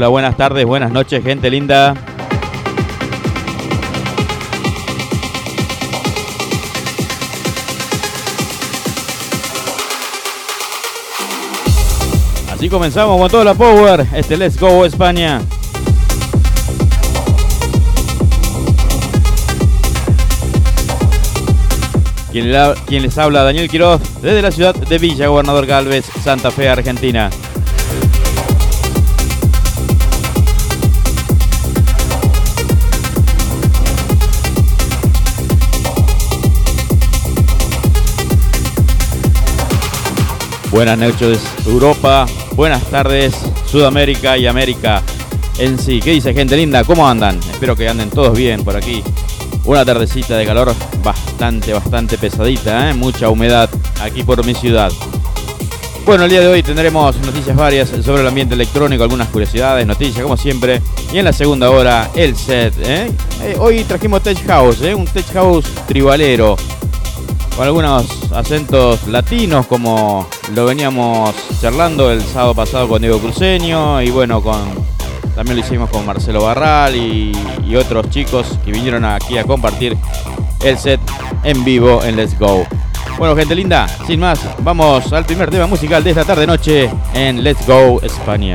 Hola, buenas tardes, buenas noches, gente linda. Así comenzamos con toda la power, este Let's Go España. Quien, les habla, Daniel Quiroz, desde la ciudad de Villa Gobernador Galvez, Santa Fe, Argentina. Buenas noches Europa, buenas tardes Sudamérica y América en sí. ¿Qué dice gente linda? ¿Cómo andan? Espero que anden todos bien por aquí. Una tardecita de calor bastante, bastante pesadita, ¿eh? mucha humedad aquí por mi ciudad. Bueno, el día de hoy tendremos noticias varias sobre el ambiente electrónico, algunas curiosidades, noticias como siempre. Y en la segunda hora, el set. ¿eh? Eh, hoy trajimos Tech House, un Tech House tribalero con algunos acentos latinos como lo veníamos charlando el sábado pasado con Diego Cruceño y bueno, con también lo hicimos con Marcelo Barral y, y otros chicos que vinieron aquí a compartir el set en vivo en Let's Go. Bueno, gente linda, sin más, vamos al primer tema musical de esta tarde noche en Let's Go España.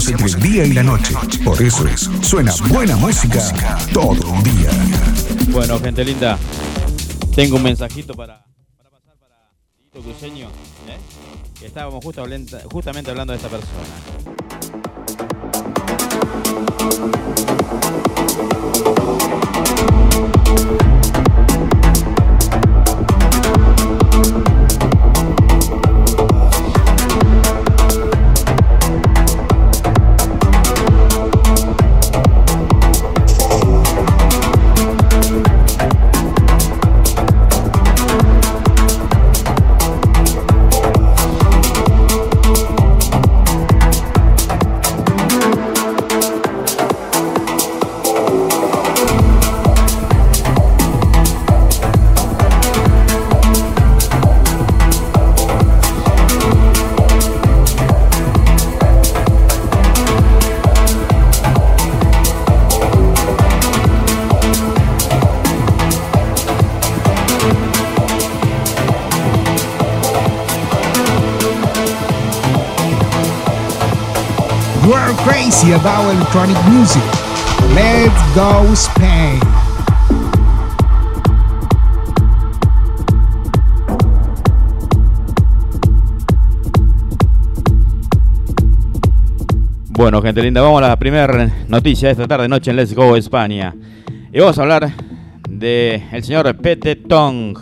Entre el día y la noche. Por eso es, suena buena música todo un día. Bueno, gente linda, tengo un mensajito para, para pasar para Tito Cruceño, ¿eh? que estábamos justamente hablando de esta persona. Electronic music. Let's go Spain. Bueno, gente linda, vamos a la primera noticia de esta tarde noche en Let's Go España. Y vamos a hablar de el señor Pete Tong.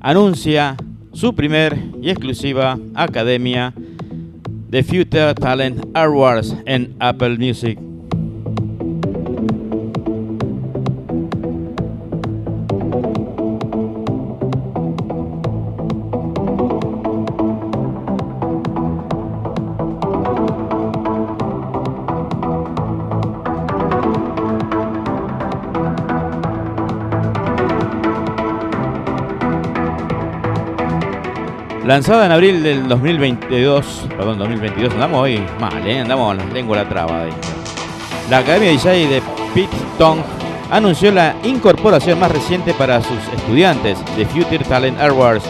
Anuncia su primer y exclusiva academia The Future Talent Awards en Apple Music. Lanzada en abril del 2022, perdón, 2022, andamos hoy mal, ¿eh? andamos la lengua la traba. La Academia DJ de Pete Tong anunció la incorporación más reciente para sus estudiantes de Future Talent Awards,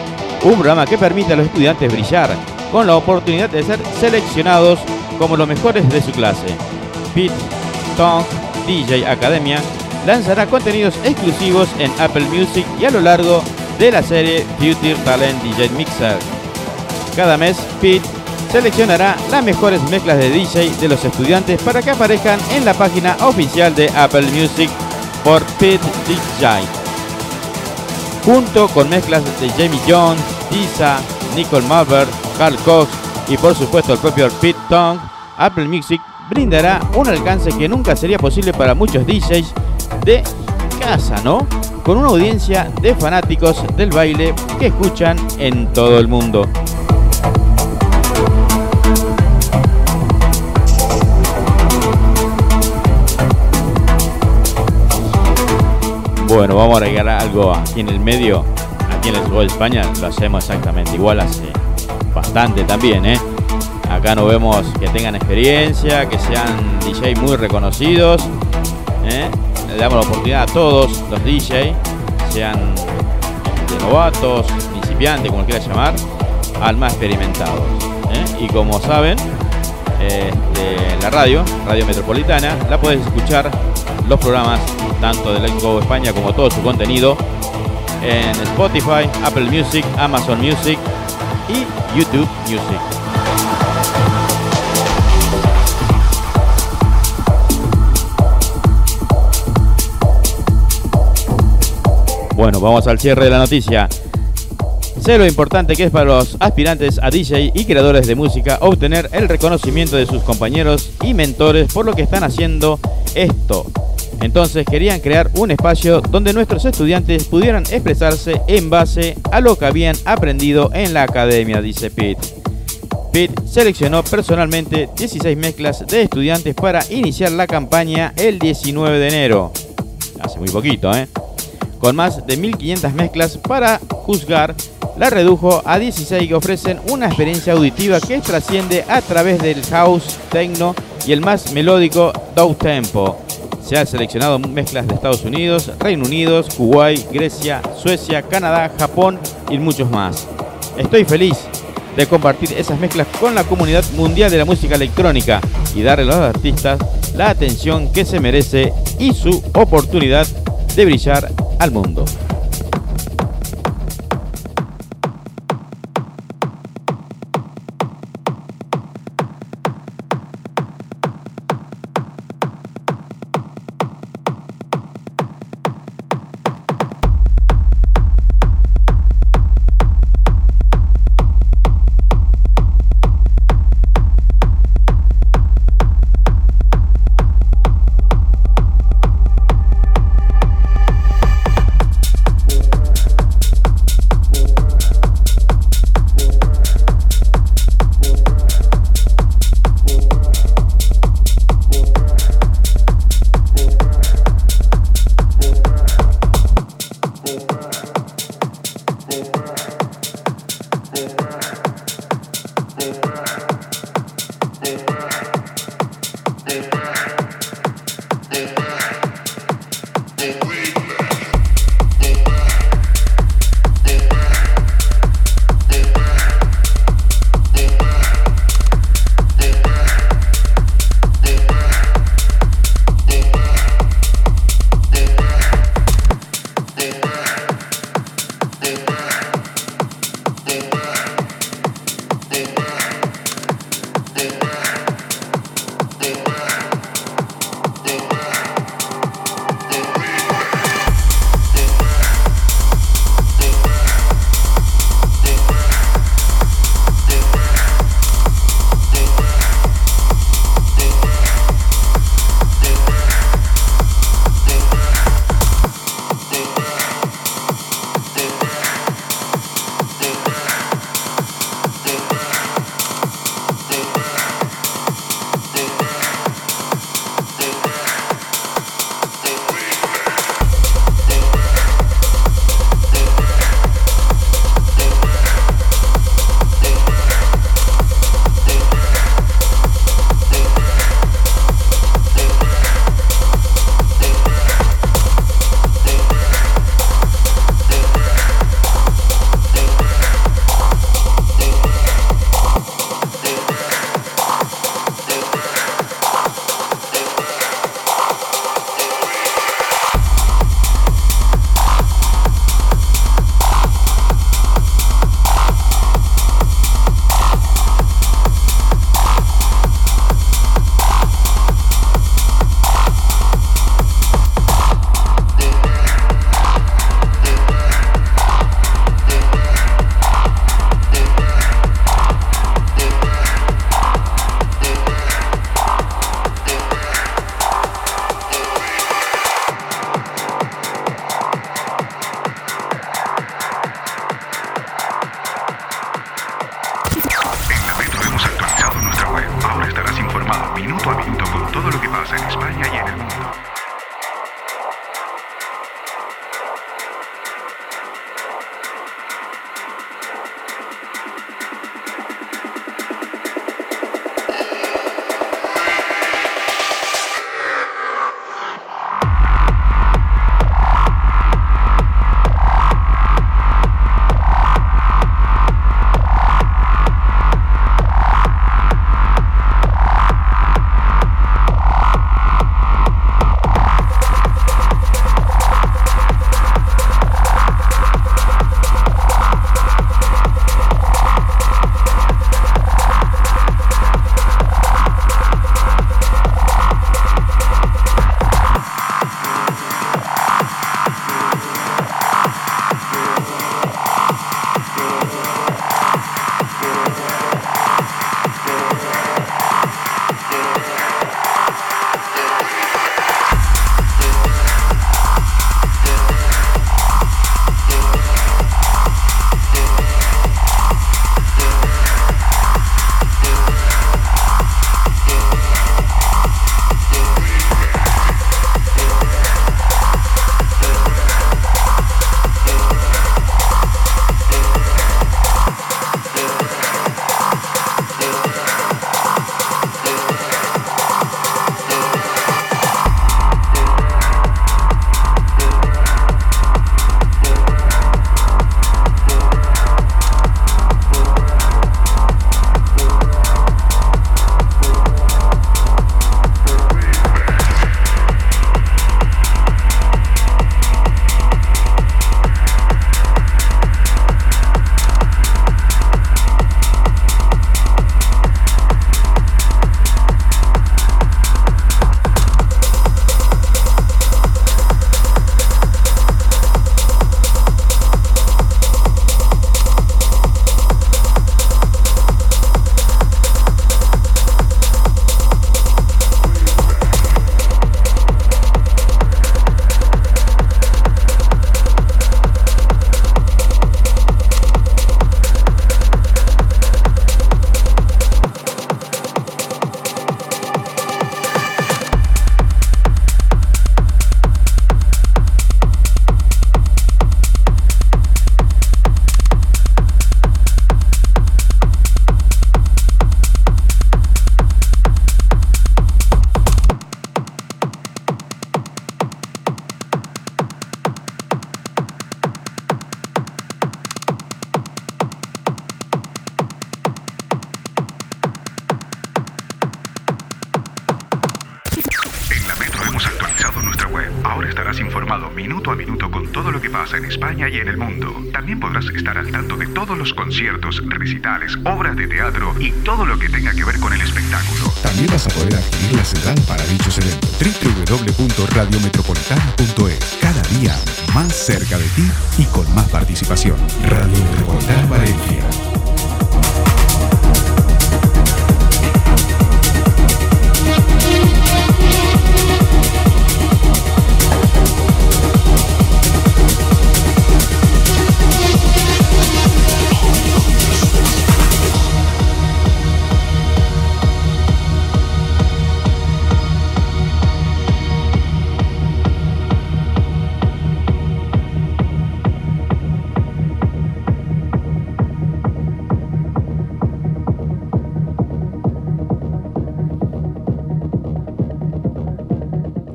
un programa que permite a los estudiantes brillar con la oportunidad de ser seleccionados como los mejores de su clase. Pete Tong DJ Academia lanzará contenidos exclusivos en Apple Music y a lo largo de la serie Future Talent DJ Mixer. Cada mes, Pete seleccionará las mejores mezclas de DJ de los estudiantes para que aparezcan en la página oficial de Apple Music por Pete DJ. junto con mezclas de Jamie Jones, Tisa, Nicole Malver, Carl Cox y por supuesto el propio Pete Tong, Apple Music brindará un alcance que nunca sería posible para muchos DJs de casa, ¿no? Con una audiencia de fanáticos del baile que escuchan en todo el mundo. Bueno, vamos a regalar algo aquí en el medio. Aquí en el Gol de España lo hacemos exactamente igual hace bastante también, ¿eh? Acá no vemos que tengan experiencia, que sean DJ muy reconocidos. ¿eh? Le damos la oportunidad a todos los DJ, sean de novatos, principiantes, como quieras llamar, al más experimentados. ¿eh? Y como saben, este, la radio, Radio Metropolitana, la puedes escuchar los programas tanto de Let's Go España como todo su contenido en Spotify, Apple Music, Amazon Music y YouTube Music. Bueno, vamos al cierre de la noticia. Sé lo importante que es para los aspirantes a DJ y creadores de música obtener el reconocimiento de sus compañeros y mentores por lo que están haciendo esto. Entonces querían crear un espacio donde nuestros estudiantes pudieran expresarse en base a lo que habían aprendido en la academia, dice Pete. Pete seleccionó personalmente 16 mezclas de estudiantes para iniciar la campaña el 19 de enero. Hace muy poquito, ¿eh? con más de 1500 mezclas para juzgar, la redujo a 16 que ofrecen una experiencia auditiva que trasciende a través del house, techno y el más melódico down tempo. Se han seleccionado mezclas de Estados Unidos, Reino Unido, Kuwait, Grecia, Suecia, Canadá, Japón y muchos más. Estoy feliz de compartir esas mezclas con la comunidad mundial de la música electrónica y darle a los artistas la atención que se merece y su oportunidad de brillar al mundo.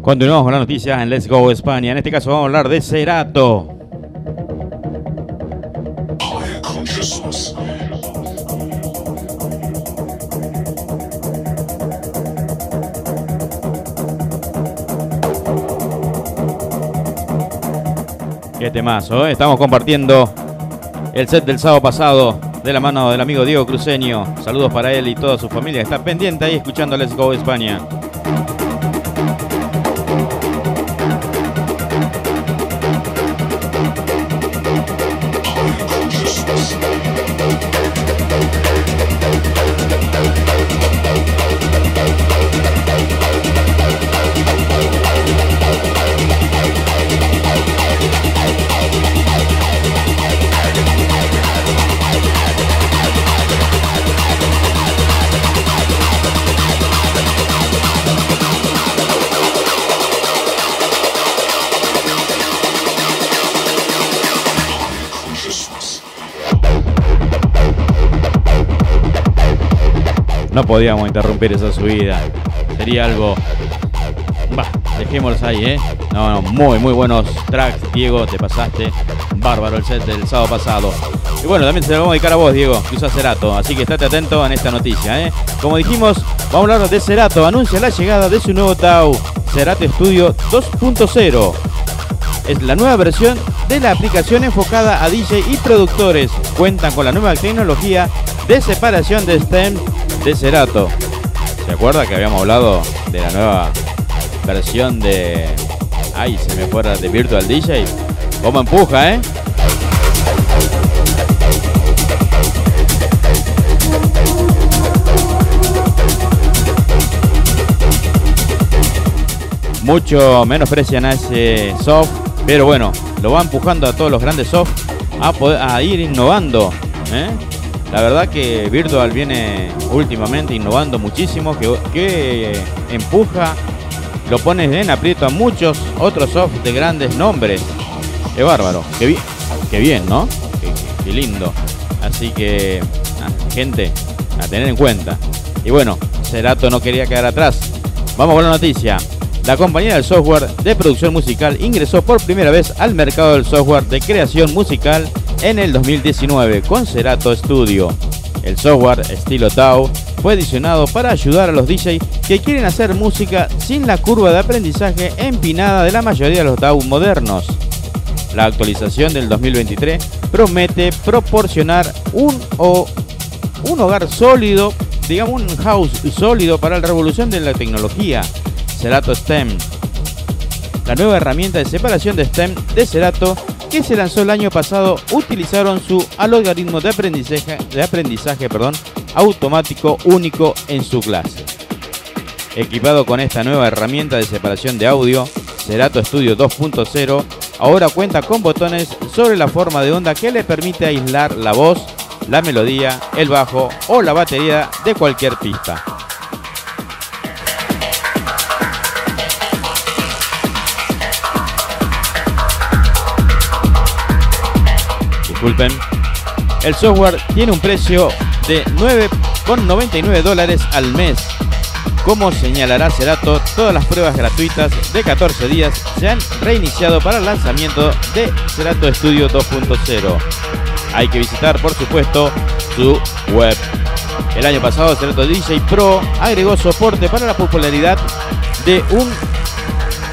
Continuamos con las noticias en Let's Go España. En este caso vamos a hablar de Cerato. Qué temazo, ¿eh? Estamos compartiendo el set del sábado pasado de la mano del amigo Diego Cruceño. Saludos para él y toda su familia. Está pendiente ahí escuchando Let's Go España. No podíamos interrumpir esa subida. Sería algo. Va, dejémoslos ahí, ¿eh? No, no, muy, muy buenos tracks, Diego, te pasaste. Bárbaro el set del sábado pasado. Y bueno, también se lo vamos a dedicar a vos, Diego, que usa Cerato. Así que estate atento en esta noticia, ¿eh? Como dijimos, vamos a hablar de Cerato. Anuncia la llegada de su nuevo Tau, Cerato Studio 2.0. Es la nueva versión de la aplicación enfocada a DJ y productores. Cuentan con la nueva tecnología de separación de STEM de Cerato. ¿Se acuerda que habíamos hablado de la nueva versión de. Ay, se me fuera de Virtual DJ. ¿Cómo empuja, eh? Mucho menos precian a ese soft, pero bueno, lo va empujando a todos los grandes soft a, poder, a ir innovando. ¿eh? La verdad que Virtual viene últimamente innovando muchísimo, que, empuja, lo pone en aprieto a muchos otros soft de grandes nombres. Es bárbaro, qué bien, qué bien ¿no? Qué, lindo. Así que, gente, a tener en cuenta. Y bueno, Cerato no quería quedar atrás. Vamos con la noticia. La compañía del software de producción musical ingresó por primera vez al mercado del software de creación musical en el 2019 con Cerato Studio. El software estilo Tau fue diseñado para ayudar a los DJs que quieren hacer música sin la curva de aprendizaje empinada de la mayoría de los DAW modernos. La actualización del 2023 promete proporcionar un, o, un hogar sólido, digamos un house sólido para la revolución de la tecnología, Cerato STEM. La nueva herramienta de separación de STEM de Cerato que se lanzó el año pasado utilizaron su algoritmo de aprendizaje, automático único en su clase. Equipado con esta nueva herramienta de separación de audio, Cerato Studio 2.0 ahora cuenta con botones sobre la forma de onda que le permite aislar la voz, la melodía, el bajo o la batería de cualquier pista. Disculpen. El software tiene un precio de 9,99 dólares al mes. Como señalará Cerato, todas las pruebas gratuitas de 14 días se han reiniciado para el lanzamiento de Cerato Studio 2.0. Hay que visitar, por supuesto, su web. El año pasado, Cerato DJ Pro agregó soporte para la popularidad de un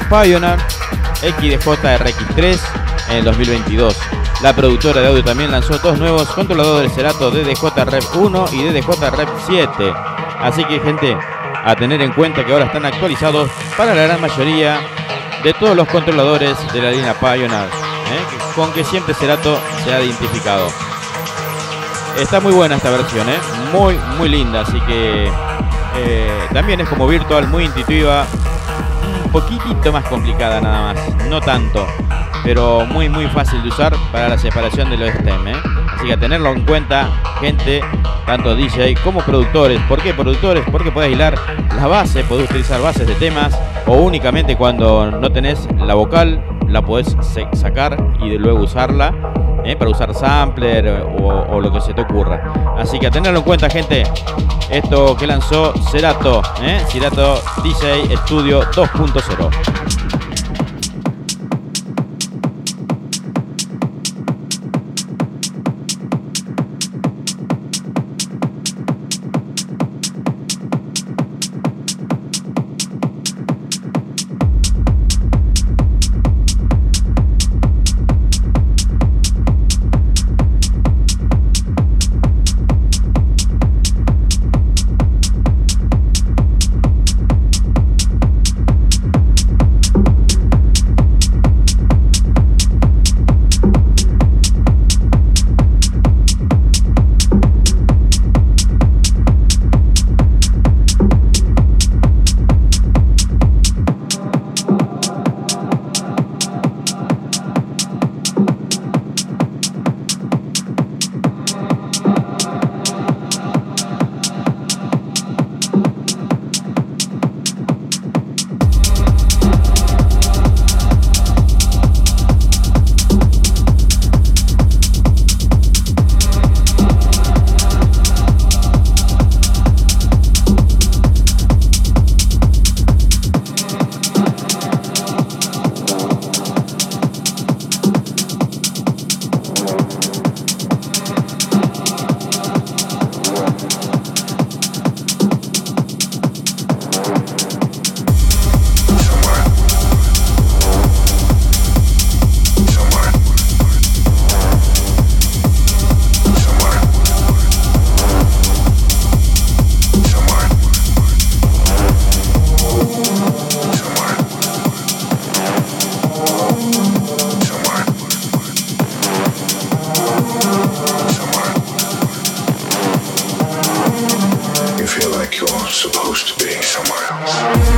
Pioneer XDJ RX3 en el 2022. La productora de audio también lanzó dos nuevos controladores Cerato DDJ Rep 1 y DDJ Rep 7. Así que gente, a tener en cuenta que ahora están actualizados para la gran mayoría de todos los controladores de la línea Pioneer, ¿eh? con que siempre Cerato se ha identificado. Está muy buena esta versión, ¿eh? muy muy linda, así que eh, también es como virtual, muy intuitiva, un poquitito más complicada nada más, no tanto, pero muy muy fácil de usar para la separación de los STEM. ¿eh? Así que a tenerlo en cuenta, gente, tanto DJ como productores. ¿Por qué productores? Porque puedes hilar la base, podés utilizar bases de temas o únicamente cuando no tenés la vocal la podés sacar y luego usarla ¿eh? para usar sampler o, lo que se te ocurra. Así que a tenerlo en cuenta, gente. Esto que lanzó Cerato, ¿eh? Cerato DJ Studio 2.0. Bye.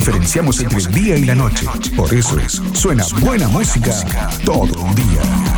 Diferenciamos entre el día y la noche. Por eso es, suena buena música todo el día.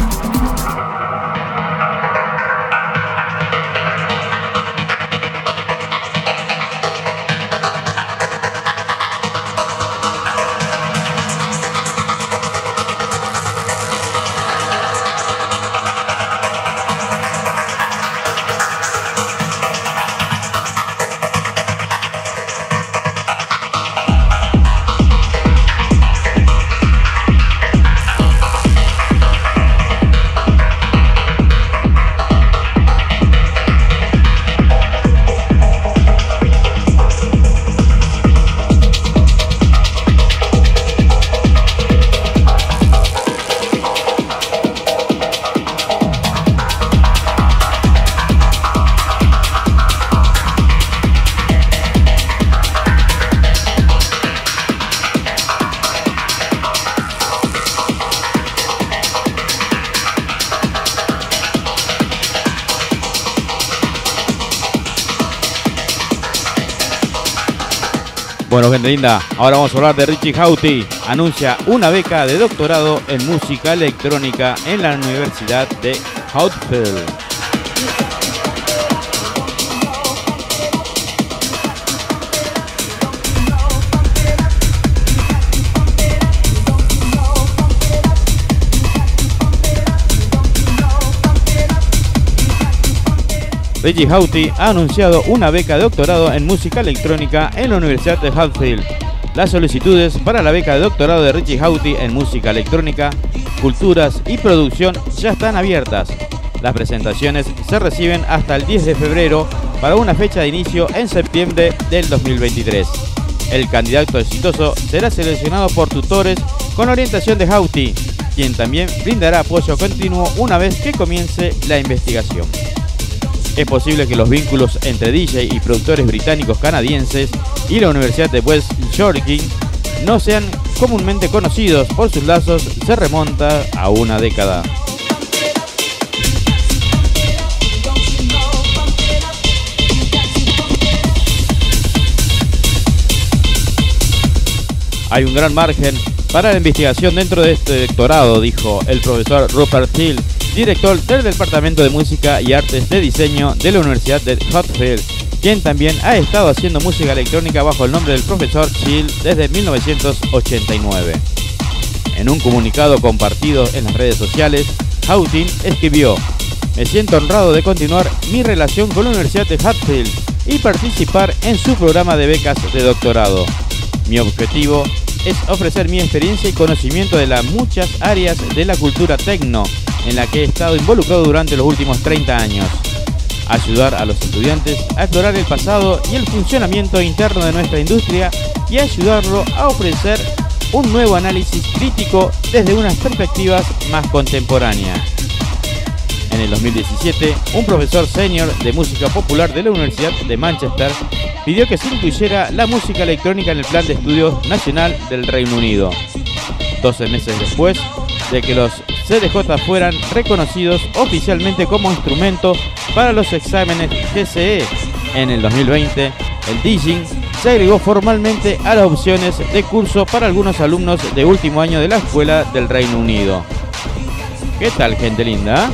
Bueno, gente linda, ahora vamos a hablar de Richie Houghty. Anuncia una beca de doctorado en música electrónica en la Universidad de Houghfield. Reggie Houghty ha anunciado una beca de doctorado en música electrónica en la Universidad de Hatfield. Las solicitudes para la beca de doctorado de Richie Houghty en música electrónica, culturas y producción ya están abiertas. Las presentaciones se reciben hasta el 10 de febrero para una fecha de inicio en septiembre del 2023. El candidato exitoso será seleccionado por tutores con orientación de Houghty, quien también brindará apoyo continuo una vez que comience la investigación. Es posible que los vínculos entre DJ y productores británicos canadienses y la Universidad de West Yorkshire no sean comúnmente conocidos por sus lazos se remonta a una década. Hay un gran margen para la investigación dentro de este doctorado, dijo el profesor Rupert Hill, director del Departamento de Música y Artes de Diseño de la Universidad de Hotfield, quien también ha estado haciendo música electrónica bajo el nombre del profesor Chill desde 1989. En un comunicado compartido en las redes sociales, Houghton escribió, me siento honrado de continuar mi relación con la Universidad de Hatfield y participar en su programa de becas de doctorado. Mi objetivo es ofrecer mi experiencia y conocimiento de las muchas áreas de la cultura tecno en la que he estado involucrado durante los últimos 30 años. Ayudar a los estudiantes a explorar el pasado y el funcionamiento interno de nuestra industria y ayudarlo a ofrecer un nuevo análisis crítico desde unas perspectivas más contemporáneas. En el 2017, un profesor senior de música popular de la Universidad de Manchester pidió que se incluyera la música electrónica en el plan de estudios nacional del Reino Unido. 12 meses después de que los CDJ fueran reconocidos oficialmente como instrumento para los exámenes GCE. En el 2020, el DJing se agregó formalmente a las opciones de curso para algunos alumnos de último año de la Escuela del Reino Unido. ¿Qué tal, gente linda?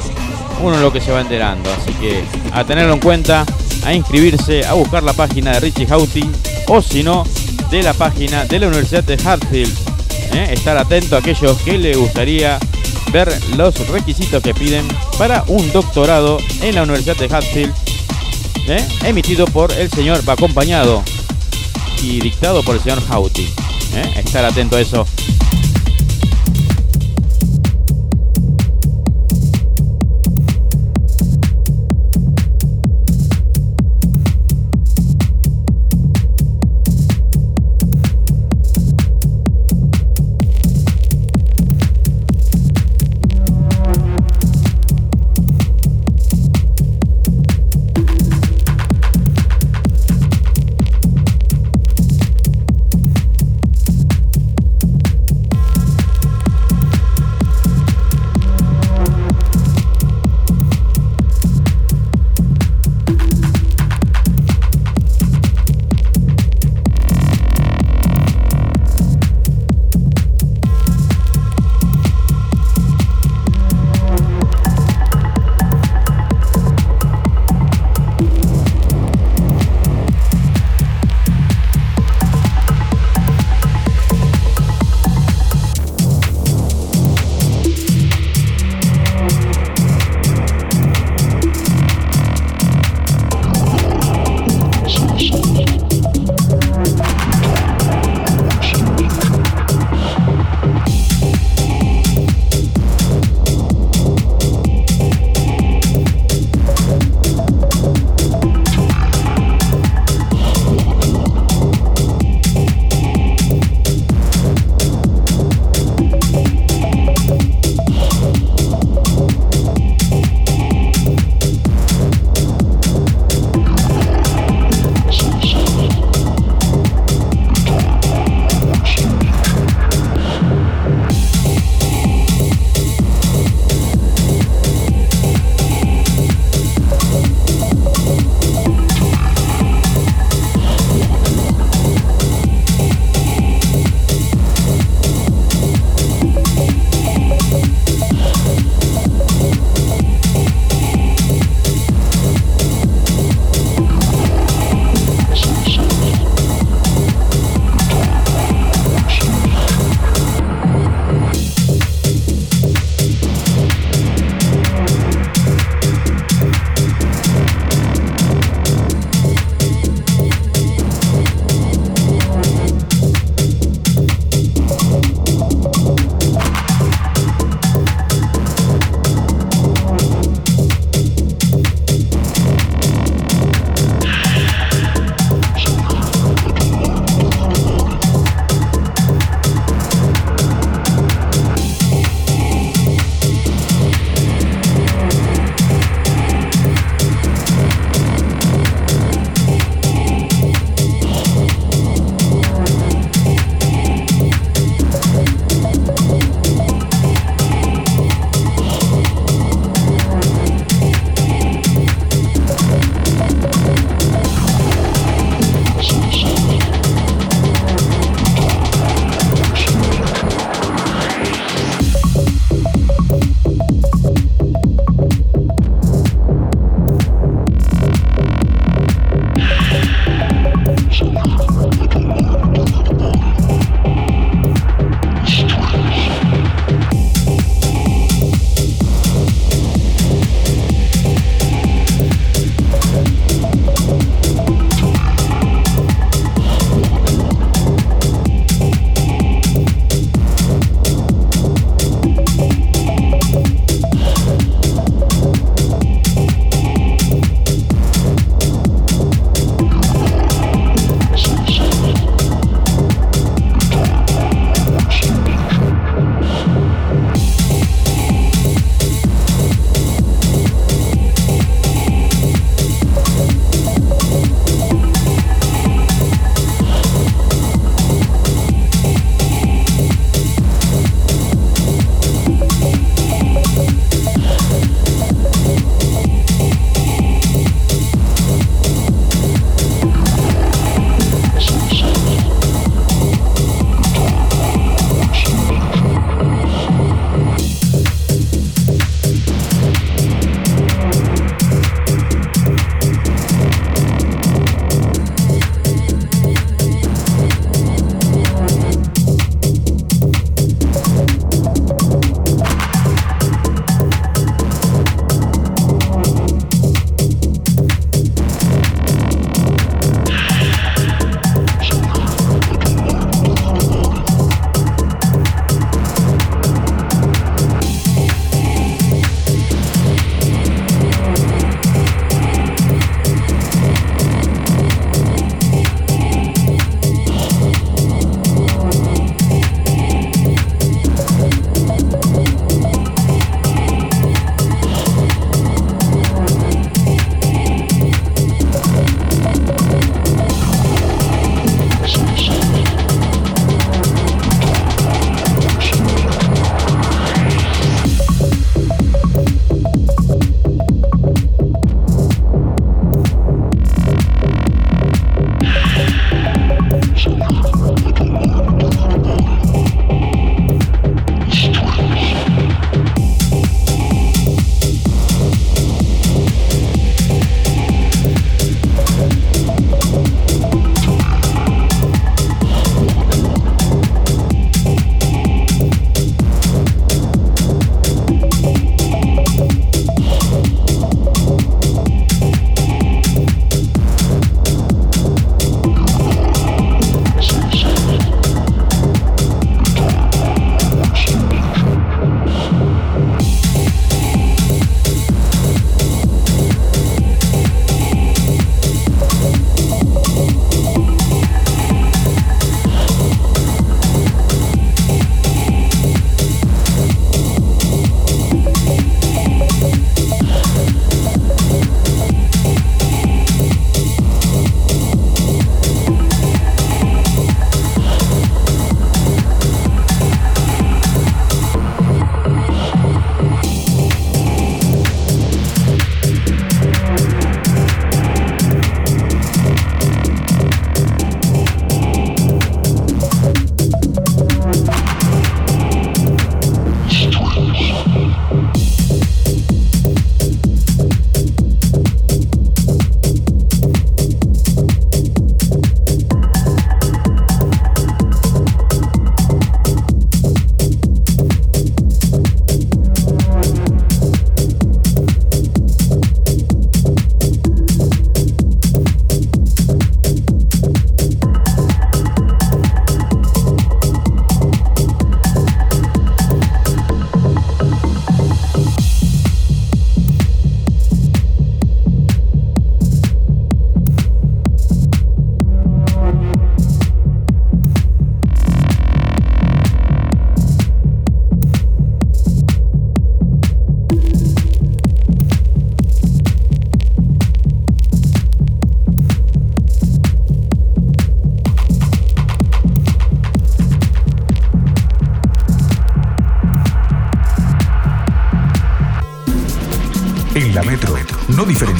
Uno lo que se va enterando, así que a tenerlo en cuenta, a inscribirse, a buscar la página de Richie Houghty o si no, de la página de la Universidad de Hartfield. ¿eh? Estar atento a aquellos que le gustaría ver los requisitos que piden para un doctorado en la Universidad de Hatfield, ¿eh? emitido por el señor, acompañado y dictado por el señor Houghty. ¿eh? Estar atento a eso.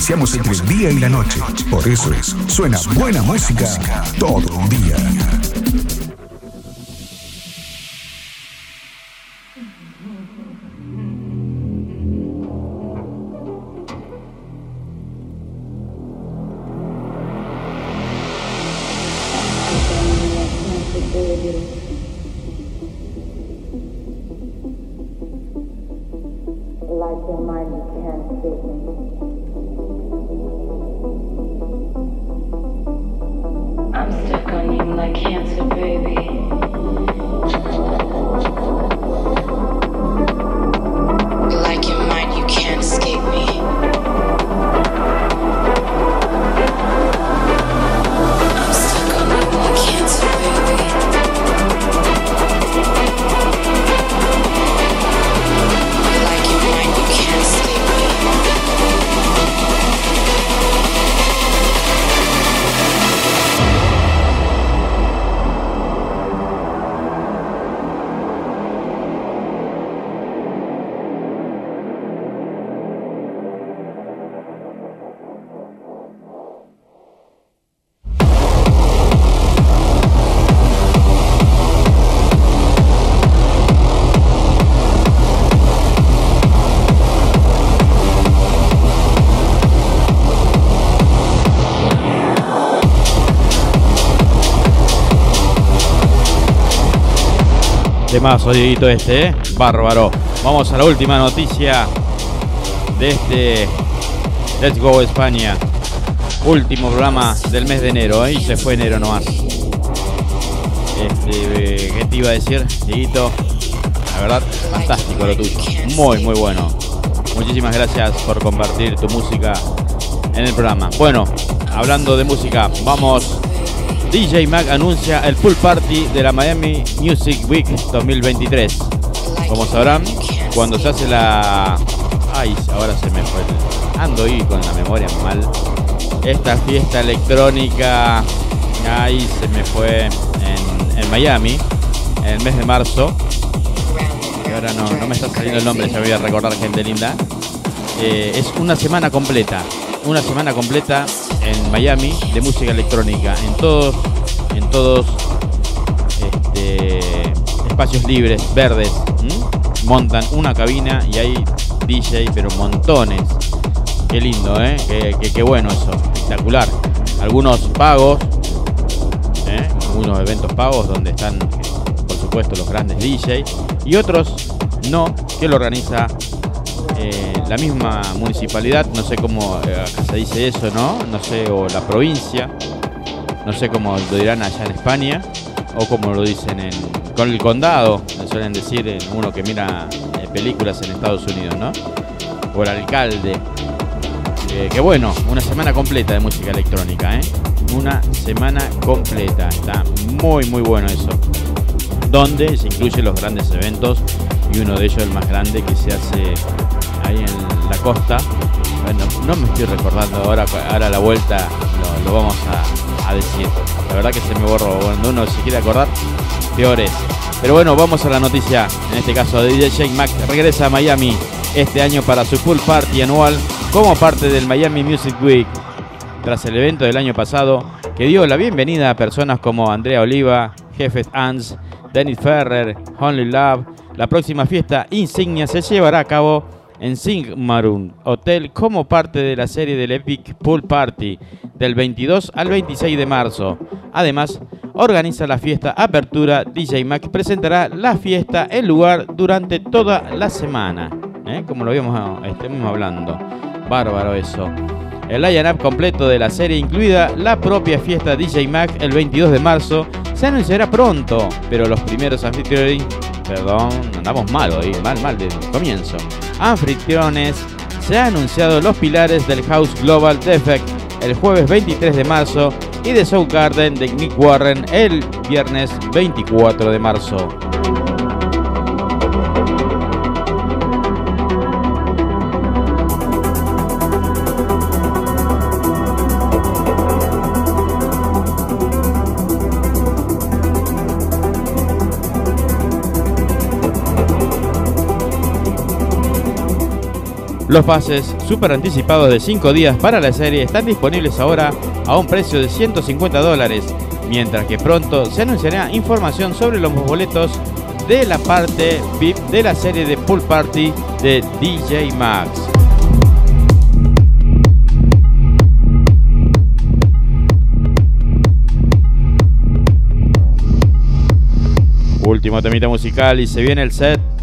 Diferenciamos entre el día y la noche. Por eso es, suena buena música todo un día. Más Dieguito, este, ¿eh? Bárbaro. Vamos a la última noticia de este Let's Go España. Último programa del mes de enero, ¿eh? Y se fue enero nomás. Este, ¿Qué te iba a decir, Dieguito? La verdad, fantástico lo tuyo. Muy, muy bueno. Muchísimas gracias por compartir tu música en el programa. Bueno, hablando de música, vamos DJ Mag anuncia el full party de la Miami Music Week 2023. Como sabrán, cuando se hace la... Ay, ahora se me fue. Ando ahí con la memoria mal. Esta fiesta electrónica, ahí se me fue en, Miami, en el mes de marzo. Y ahora no, no me está saliendo el nombre, ya voy a recordar gente linda. Eh, es una semana completa. Una semana completa en Miami de música electrónica. En todos, en todos este, espacios libres, verdes. Montan una cabina y hay DJ, pero montones. Qué lindo, ¿eh? Qué, bueno eso. Espectacular. Algunos pagos, ¿eh? algunos eventos pagos donde están, por supuesto, los grandes DJ. Y otros no, que lo organiza la misma municipalidad, no sé cómo eh, se dice eso, ¿no? No sé, o la provincia, no sé cómo lo dirán allá en España, o como lo dicen en, con el condado, suelen decir en uno que mira eh, películas en Estados Unidos, ¿no? O el alcalde. que bueno, una semana completa de música electrónica, ¿eh? Una semana completa, está muy muy bueno eso. Donde se incluyen los grandes eventos y uno de ellos el más grande que se hace ahí en la costa. Bueno, no me estoy recordando ahora, ahora la vuelta lo, vamos a, decir. La verdad que se me borró. Cuando uno se quiere acordar, peor es. Pero bueno, vamos a la noticia, en este caso DJ Shake Mac, regresa a Miami este año para su full party anual como parte del Miami Music Week. Tras el evento del año pasado, que dio la bienvenida a personas como Andrea Oliva, Jefes Ans, Dennis Ferrer, Only Love, la próxima fiesta insignia se llevará a cabo en Sigmarum Hotel como parte de la serie del Epic Pool Party del 22 al 26 de marzo. Además, organiza la fiesta Apertura. DJ Mac presentará la fiesta en lugar durante toda la semana. ¿eh? Como lo habíamos estemos hablando. Bárbaro eso. El line-up completo de la serie, incluida la propia fiesta DJ Mac el 22 de marzo, se anunciará pronto, pero los primeros anfitriones Perdón, andamos mal hoy, mal, mal de comienzo. Anfitriones, se han anunciado los pilares del House Global Defect el jueves 23 de marzo y de Soul Garden de Nick Warren el viernes 24 de marzo. Los pases super anticipados de 5 días para la serie están disponibles ahora a un precio de 150 dólares, mientras que pronto se anunciará información sobre los boletos de la parte VIP de la serie de Pool Party de DJ Max. Último temita musical y se viene el set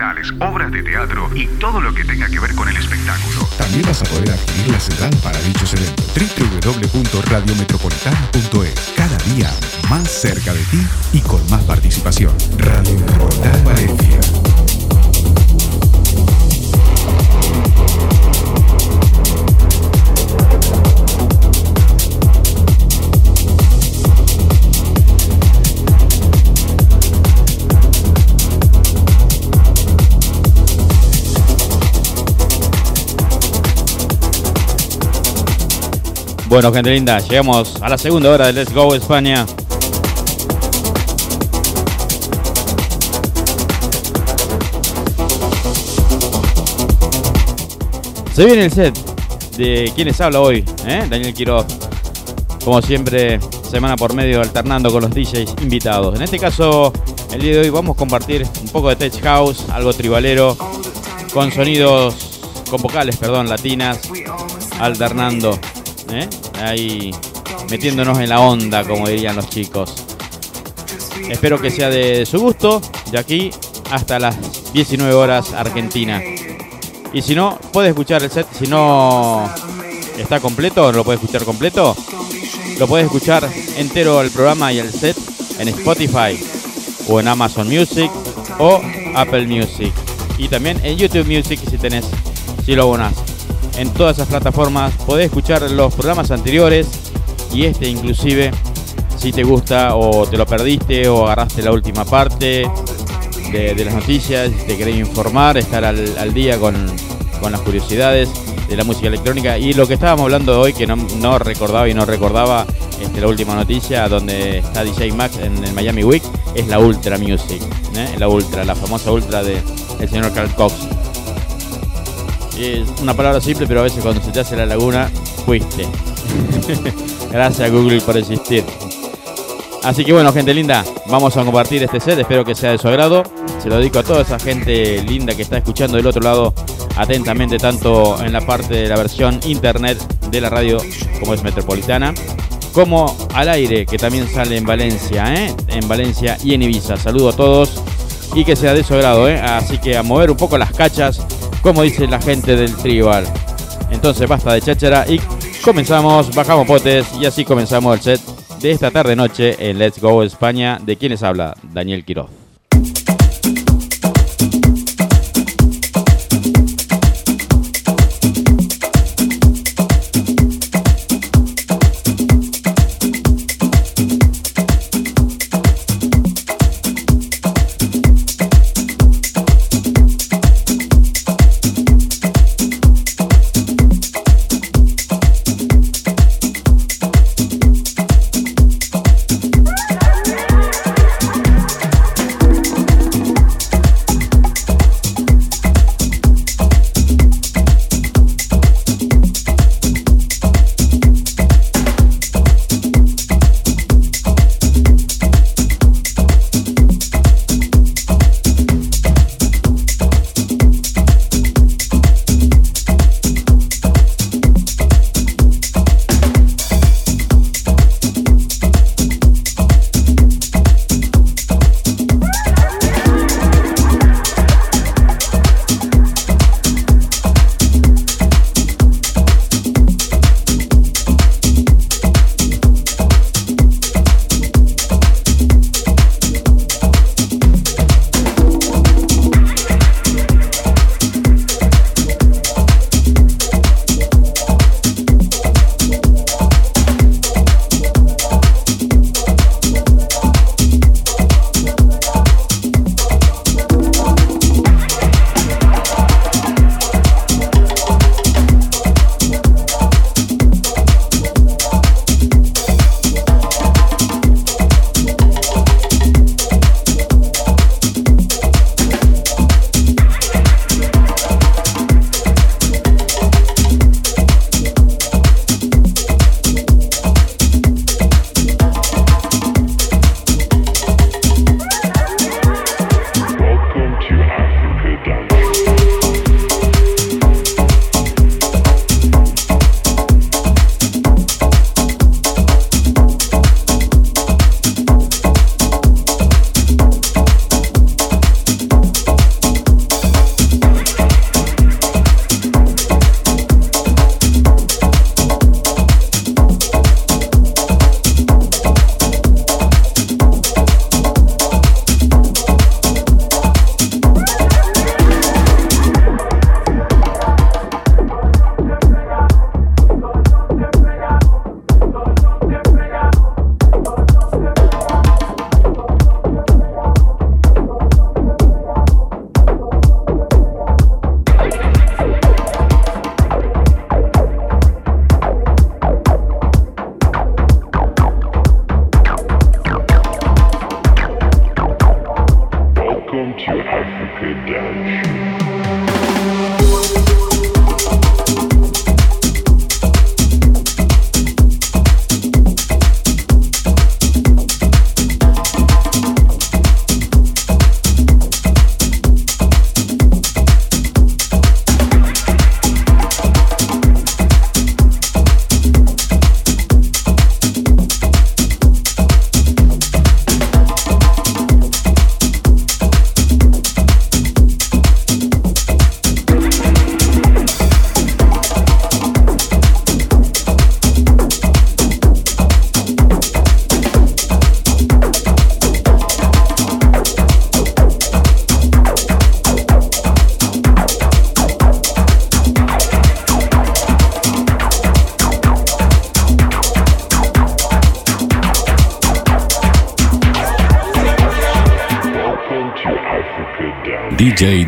mentales. Bueno, gente linda, llegamos a la segunda hora de Let's Go España. Se viene el set de quienes habla hoy, ¿eh? Daniel Quiroz. Como siempre, semana por medio alternando con los DJs invitados. En este caso, el día de hoy vamos a compartir un poco de tech house, algo tribalero, con sonidos, con vocales, perdón, latinas, alternando. ¿Eh? ahí metiéndonos en la onda, como dirían los chicos. Espero que sea de su gusto, de aquí hasta las 19 horas Argentina. Y si no, puede escuchar el set, si no está completo, lo puede escuchar completo, lo puede escuchar entero el programa y el set en Spotify o en Amazon Music o Apple Music. Y también en YouTube Music si tenés, si lo abonas en todas esas plataformas. Podés escuchar los programas anteriores y este inclusive si te gusta o te lo perdiste o agarraste la última parte de, las noticias, te querés informar, estar al, día con, las curiosidades de la música electrónica y lo que estábamos hablando hoy que no, recordaba y no recordaba este, la última noticia donde está DJ Max en el Miami Week es la Ultra Music, ¿eh? la Ultra, la famosa Ultra de el señor Carl Cox. Es una palabra simple, pero a veces cuando se te hace la laguna, fuiste. Gracias Google por existir. Así que bueno, gente linda, vamos a compartir este set, espero que sea de su agrado. Se lo dedico a toda esa gente linda que está escuchando del otro lado atentamente, tanto en la parte de la versión internet de la radio como es metropolitana, como al aire, que también sale en Valencia, ¿eh? en Valencia y en Ibiza. Saludo a todos y que sea de su agrado, ¿eh? así que a mover un poco las cachas como dice la gente del tribal. Entonces basta de cháchara y comenzamos, bajamos potes y así comenzamos el set de esta tarde noche en Let's Go España. ¿De quienes habla? Daniel Quiroz.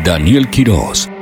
Daniel Quiroz.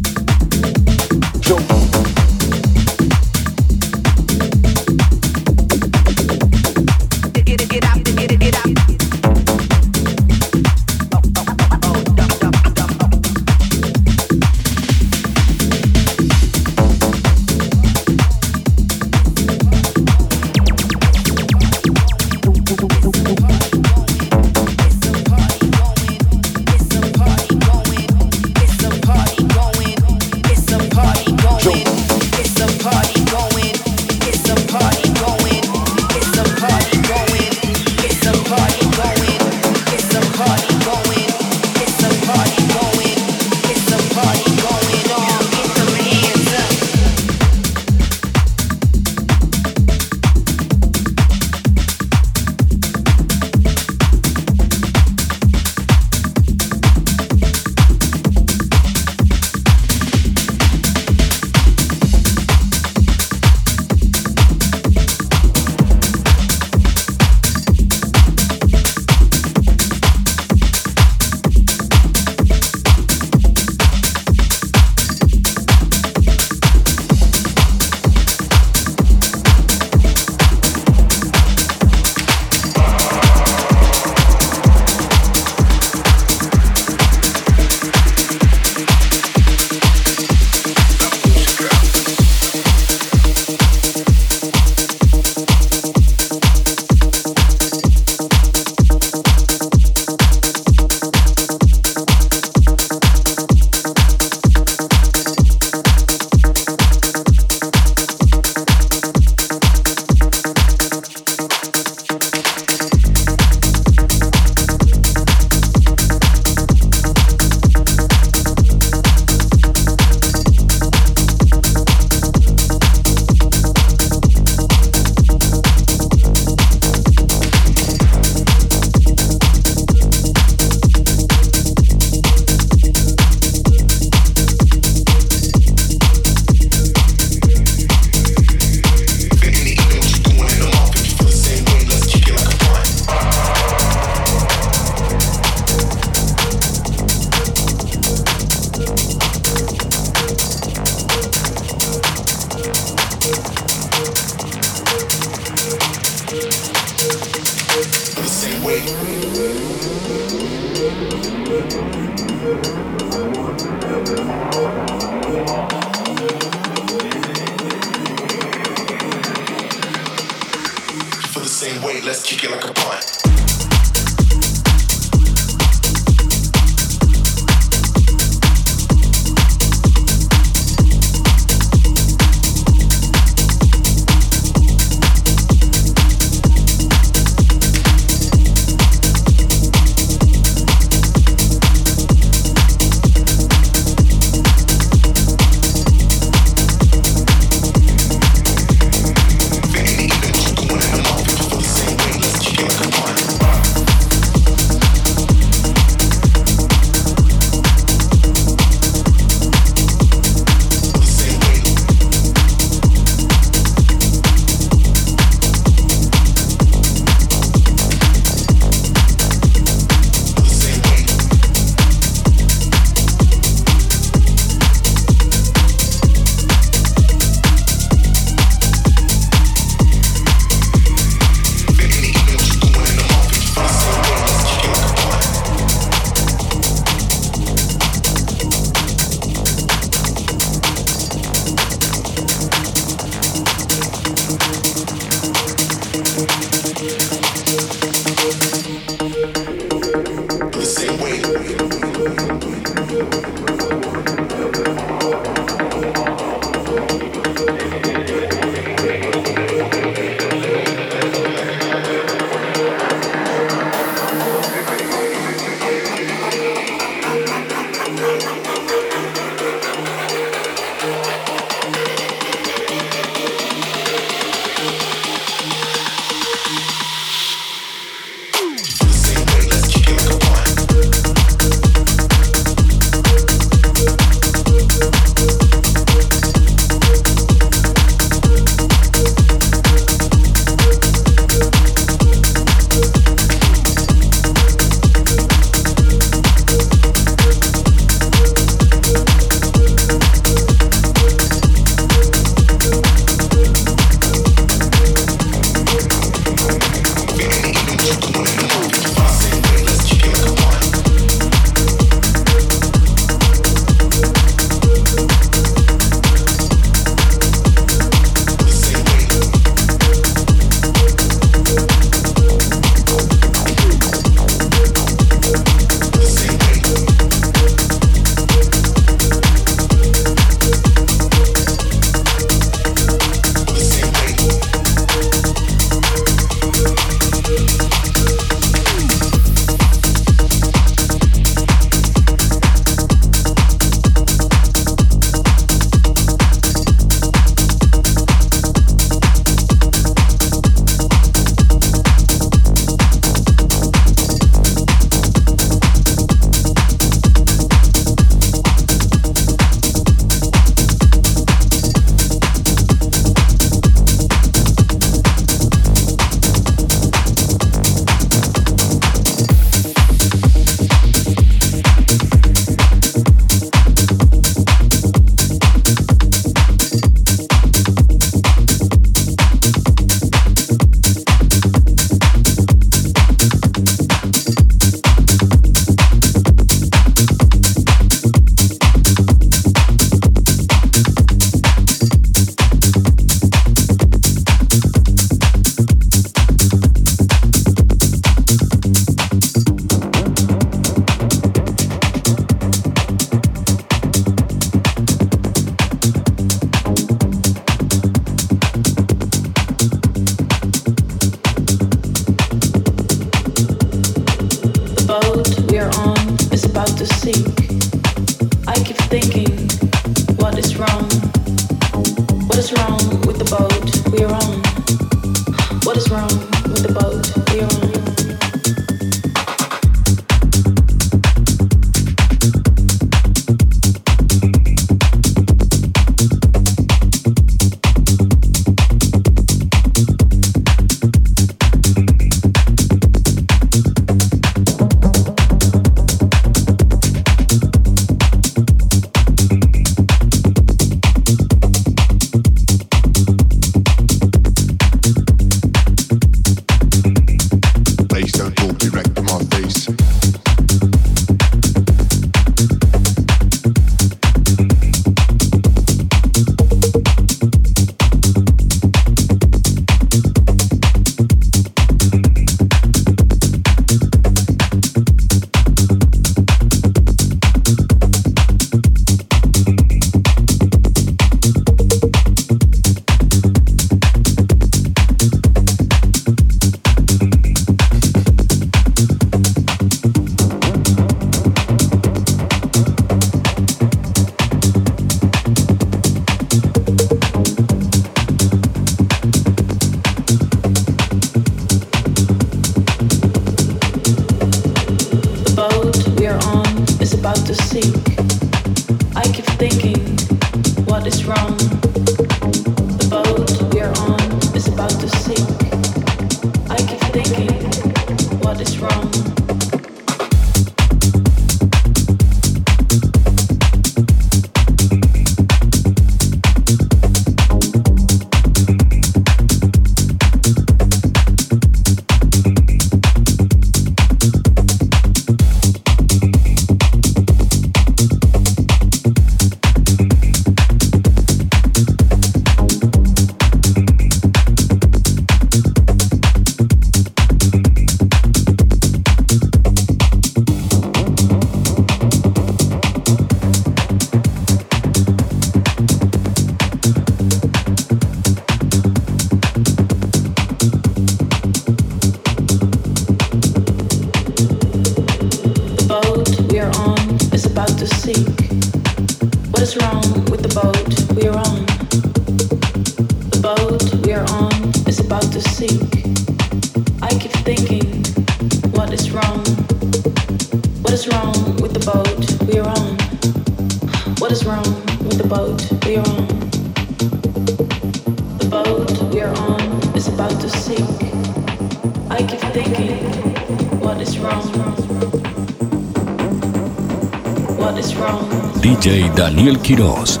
DJ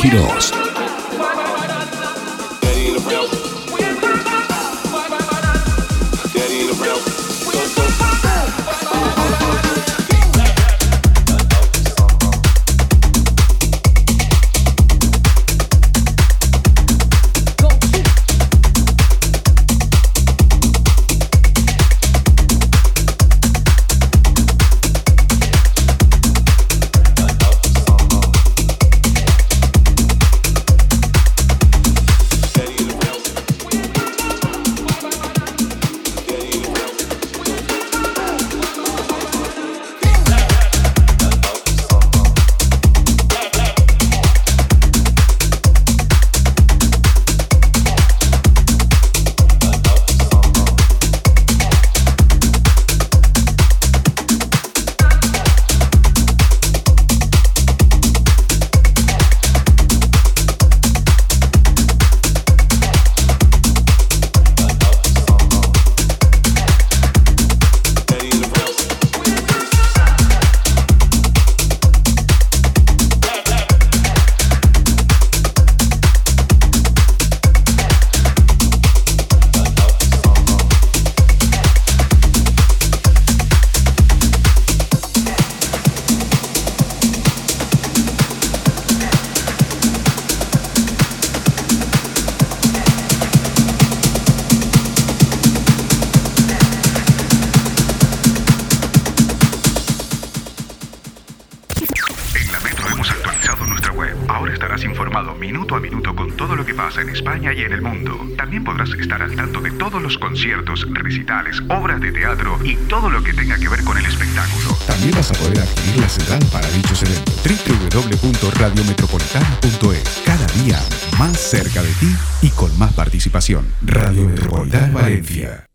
Quirós. Comunicación, Radio Metropolitana Valencia.